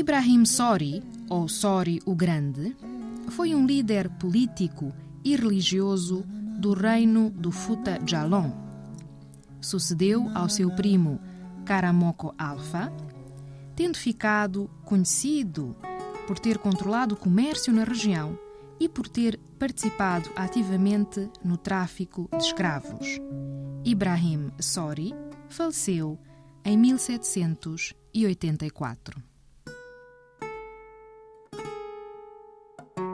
Ibrahim Sori, ou Sori o Grande, foi um líder político e religioso do reino do Futa Jalon. Sucedeu ao seu primo Karamoko Alfa, tendo ficado conhecido por ter controlado o comércio na região e por ter participado ativamente no tráfico de escravos. Ibrahim Sori faleceu em 1784. Thank you.